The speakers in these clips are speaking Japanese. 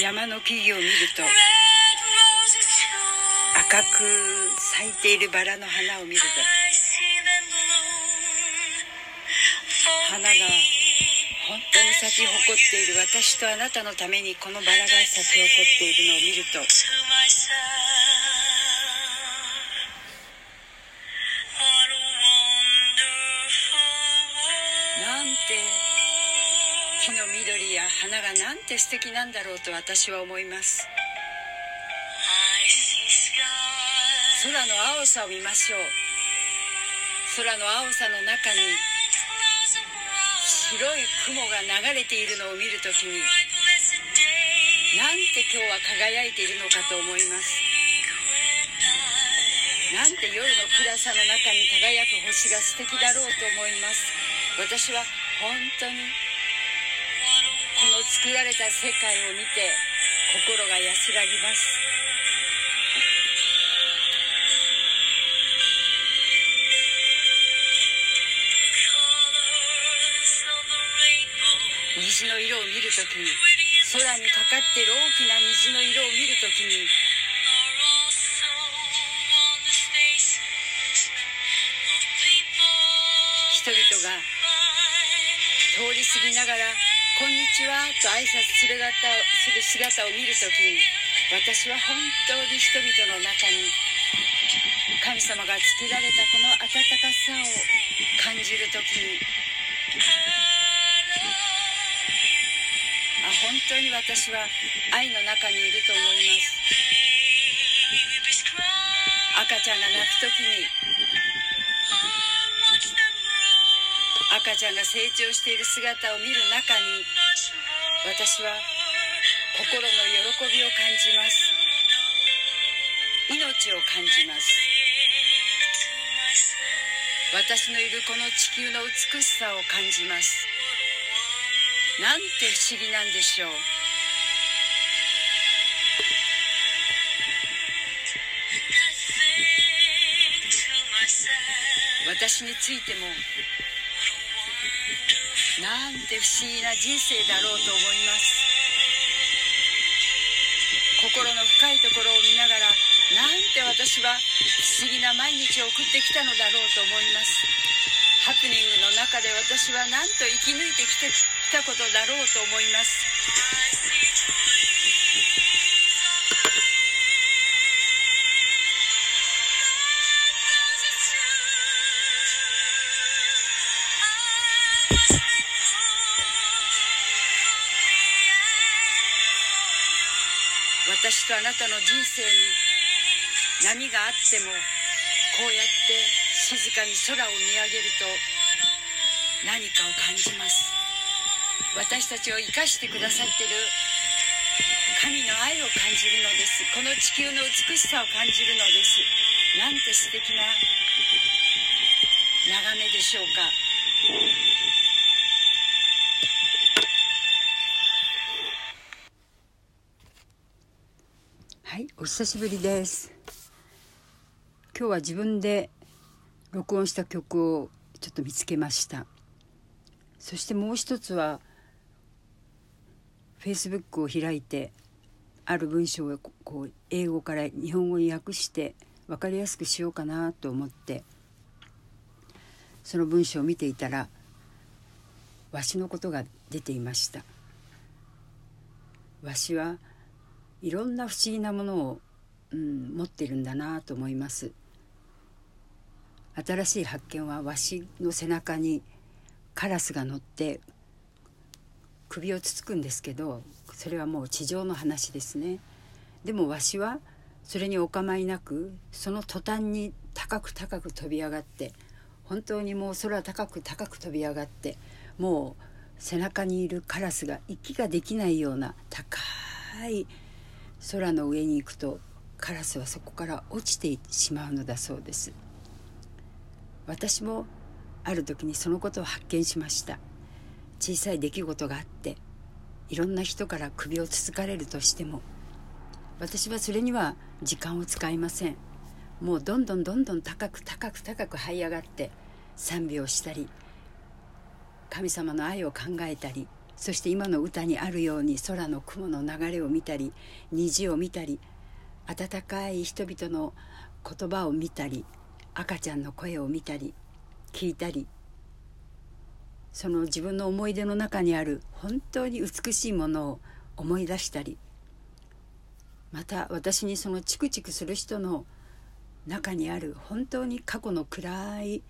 山の木々を見ると赤く咲いているバラの花を見ると花が本当に咲き誇っている私とあなたのためにこのバラが咲き誇っているのを見るとがなんて素敵なんだろうと私は思います。空の青さを見ましょう。空の青さの中に白い雲が流れているのを見るときになんて今日は輝いているのかと思います。なんて夜の暗さの中に輝く星が素敵だろうと思います。私は本当に作られた世界を見て心が安らぎます。虹の色を見るときに空にかかっている大きな虹の色を見るときに人々が通り過ぎながら「こんにちは」と挨拶する姿する姿を見るときに私は本当に人々の中に神様が作られたこの温かさを感じるときにあ本当に私は愛の中にいると思います。赤ちゃんが泣く時に赤ちゃんが成長している姿を見る中に私は心の喜びを感じます。命を感じます。私のいるこの地球の美しさを感じます。なんて不思議なんでしょう。私についてもなんて不思議な人生だろうと思います。心の深いところを見ながらなんて私は不思議な毎日を送ってきたのだろうと思います。ハプニングの中で私はなんと生き抜いてきてきたことだろうと思います。私とあなたの人生に波があってもこうやって静かに空を見上げると何かを感じます。私たちを生かしてくださってる神の愛を感じるのです。この地球の美しさを感じるのです。なんて素敵な眺めでしょうか。はいお久しぶりです。今日は自分で録音した曲をちょっと見つけました。そしてもう一つは Facebook を開いてある文章をこう英語から日本語に訳して分かりやすくしようかなと思ってその文章を見ていたらわしのことが出ていました。わしはいろんな不思議なものを、うん、持ってるんだなと思います。新しい発見はわしの背中にカラスが乗って首をつつくんですけどそれはもう地上の話ですね。でもわしはそれにお構いなくその途端に高く高く飛び上がって本当にもう空高く高く飛び上がってもう背中にいるカラスが息ができないような高い空の上に行くとカラスはそこから落ちてしまうのだそうです。私もある時にそのことを発見しました。小さい出来事があっていろんな人から首をつつかれるとしても私はそれには時間を使いません。もうどんどんどんどん高く高く高く這い上がって賛美をしたり神様の愛を考えたりそして今の歌にあるように空の雲の流れを見たり虹を見たり温かい人々の言葉を見たり赤ちゃんの声を見たり聞いたりその自分の思い出の中にある本当に美しいものを思い出したりまた私にそのチクチクする人の中にある本当に過去の暗い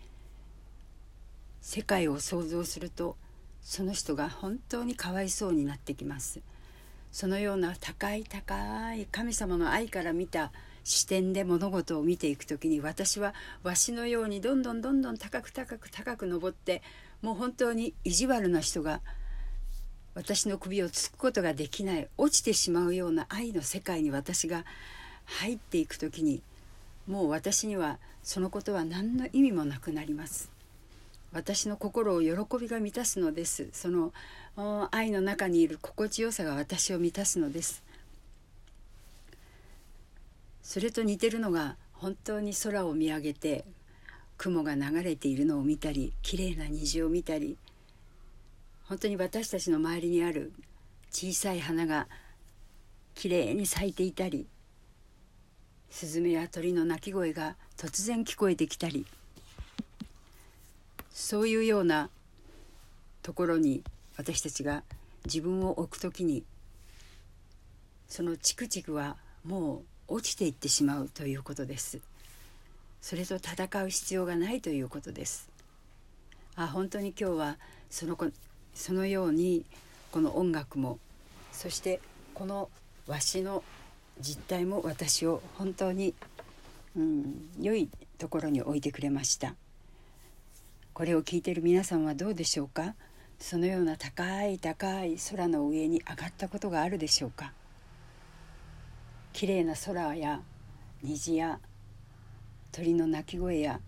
世界を想像するとその人が本当にかわいそうになってきますそのような高い高い神様の愛から見た視点で物事を見ていく時に私はわしのようにどんどんどんどん高く高く高く登ってもう本当に意地悪な人が私の首をつくことができない落ちてしまうような愛の世界に私が入っていく時にもう私にはそのことは何の意味もなくなります。私の心を喜びが満たすのです。その愛の中にいる心地よさが私を満たすのです。それと似てるのが本当に空を見上げて雲が流れているのを見たり綺麗な虹を見たり本当に私たちの周りにある小さい花がきれいに咲いていたりスズメや鳥の鳴き声が突然聞こえてきたりそういうようなところに私たちが自分を置く時にそのチクチクはもう落ちていってしまうということですそれと戦う必要がないということですあ本当に今日はそのそのようにこの音楽もそしてこのわしの実態も私を本当に、うん、良いところに置いてくれました。これを聞いている皆さんはどうでしょうか？そのような高い高い空の上に上がったことがあるでしょうか？綺麗な空や虹や鳥の鳴き声や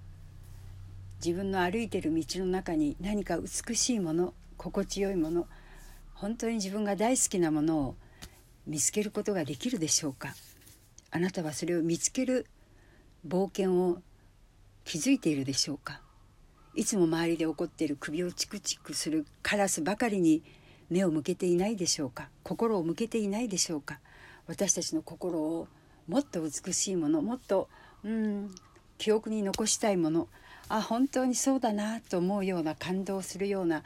自分の歩いてる道の中に何か美しいもの心地よいもの本当に自分が大好きなものを見つけることができるでしょうか？あなたはそれを見つける冒険を築いているでしょうか？いつも周りで起こっている首をチクチクするカラスばかりに目を向けていないでしょうか？心を向けていないでしょうか？私たちの心をもっと美しいものもっとうん記憶に残したいものあ本当にそうだなと思うような感動するような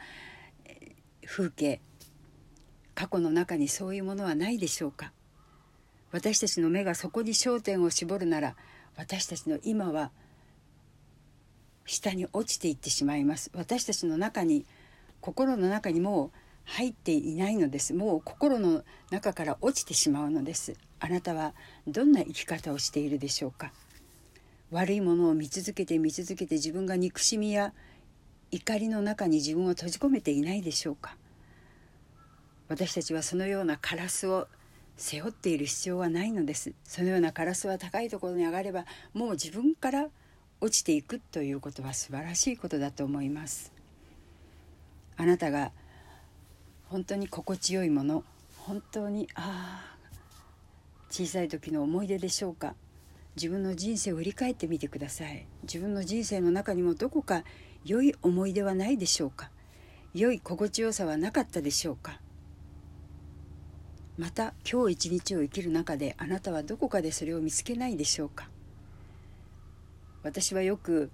風景過去の中にそういうものはないでしょうか？私たちの目がそこに焦点を絞るなら私たちの今は「下に落ちていってしまいます。私たちの中に心の中にもう入っていないのです。もう心の中から落ちてしまうのです。あなたはどんな生き方をしているでしょうか？悪いものを見続けて見続けて自分が憎しみや怒りの中に自分を閉じ込めていないでしょうか？私たちはそのようなカラスを背負っている必要はないのです。そのようなカラスは高いところに上がればもう自分から落ちていくということは素晴らしいことだと思います。あなたが本当に心地よいもの本当にああ小さい時の思い出でしょうか。自分の人生を振り返ってみてください。自分の人生の中にもどこか良い思い出はないでしょうか。良い心地よさはなかったでしょうか。また今日一日を生きる中であなたはどこかでそれを見つけないでしょうか。私はよく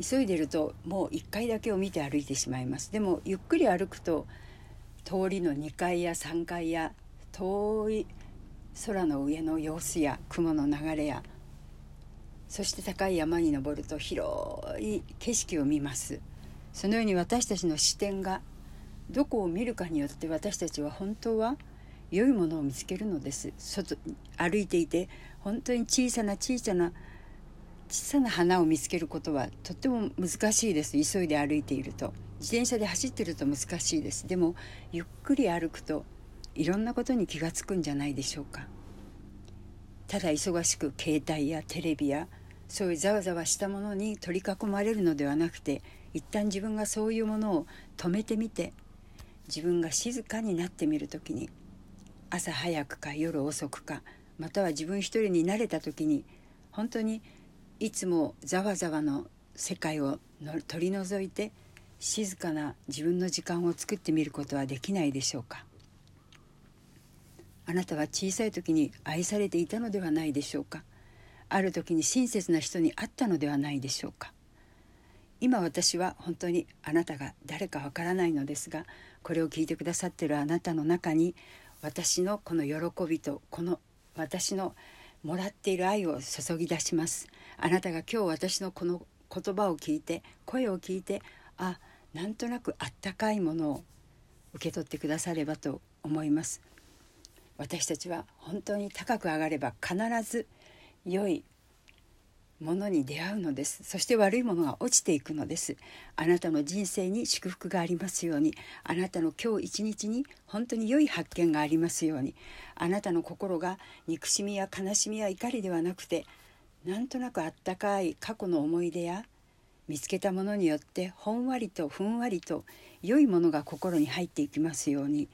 急いでるともう1階だけを見て歩いてしまいます。でもゆっくり歩くと通りの2階や3階や遠い空の上の様子や雲の流れやそして高い山に登ると広い景色を見ます。そのように私たちの視点がどこを見るかによって私たちは本当は良いものを見つけるのです。外歩いていて本当に小さな小さな小さな花を見つけることはとっても難しいです。急いで歩いていると。自転車で走ってると難しいです。でもゆっくり歩くといろんなことに気がつくんじゃないでしょうか。ただ忙しく携帯やテレビやそういうざわざわしたものに取り囲まれるのではなくて一旦自分がそういうものを止めてみて自分が静かになってみる時に朝早くか夜遅くかまたは自分一人に慣れた時に本当にいつもざわざわの世界を取り除いて静かな自分の時間を作ってみることはできないでしょうか？あなたは小さい時に愛されていたのではないでしょうか？ある時に親切な人に会ったのではないでしょうか？今私は本当にあなたが誰かわからないのですがこれを聞いてくださってるあなたの中に私のこの喜びとこの私のもらっている愛を注ぎ出します。あなたが今日私のこの言葉を聞いて声を聞いてあなんとなくあったかいものを受け取ってくださればと思います。私たちは本当に高く上がれば必ず良いものに出会うのです。そして悪いものが落ちていくのです。あなたの人生に祝福がありますように。あなたの今日一日に本当に良い発見がありますように。あなたの心が憎しみや悲しみや怒りではなくてなんとなくあったかい過去の思い出や見つけたものによってほんわりとふんわりと良いものが心に入っていきますように。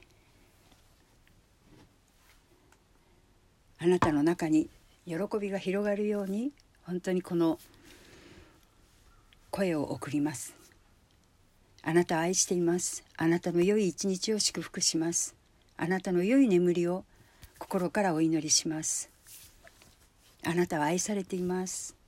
あなたの中に喜びが広がるように本当にこの声を送ります。あなたを愛しています。あなたの良い一日を祝福します。あなたの良い眠りを心からお祈りします。あなたは愛されています。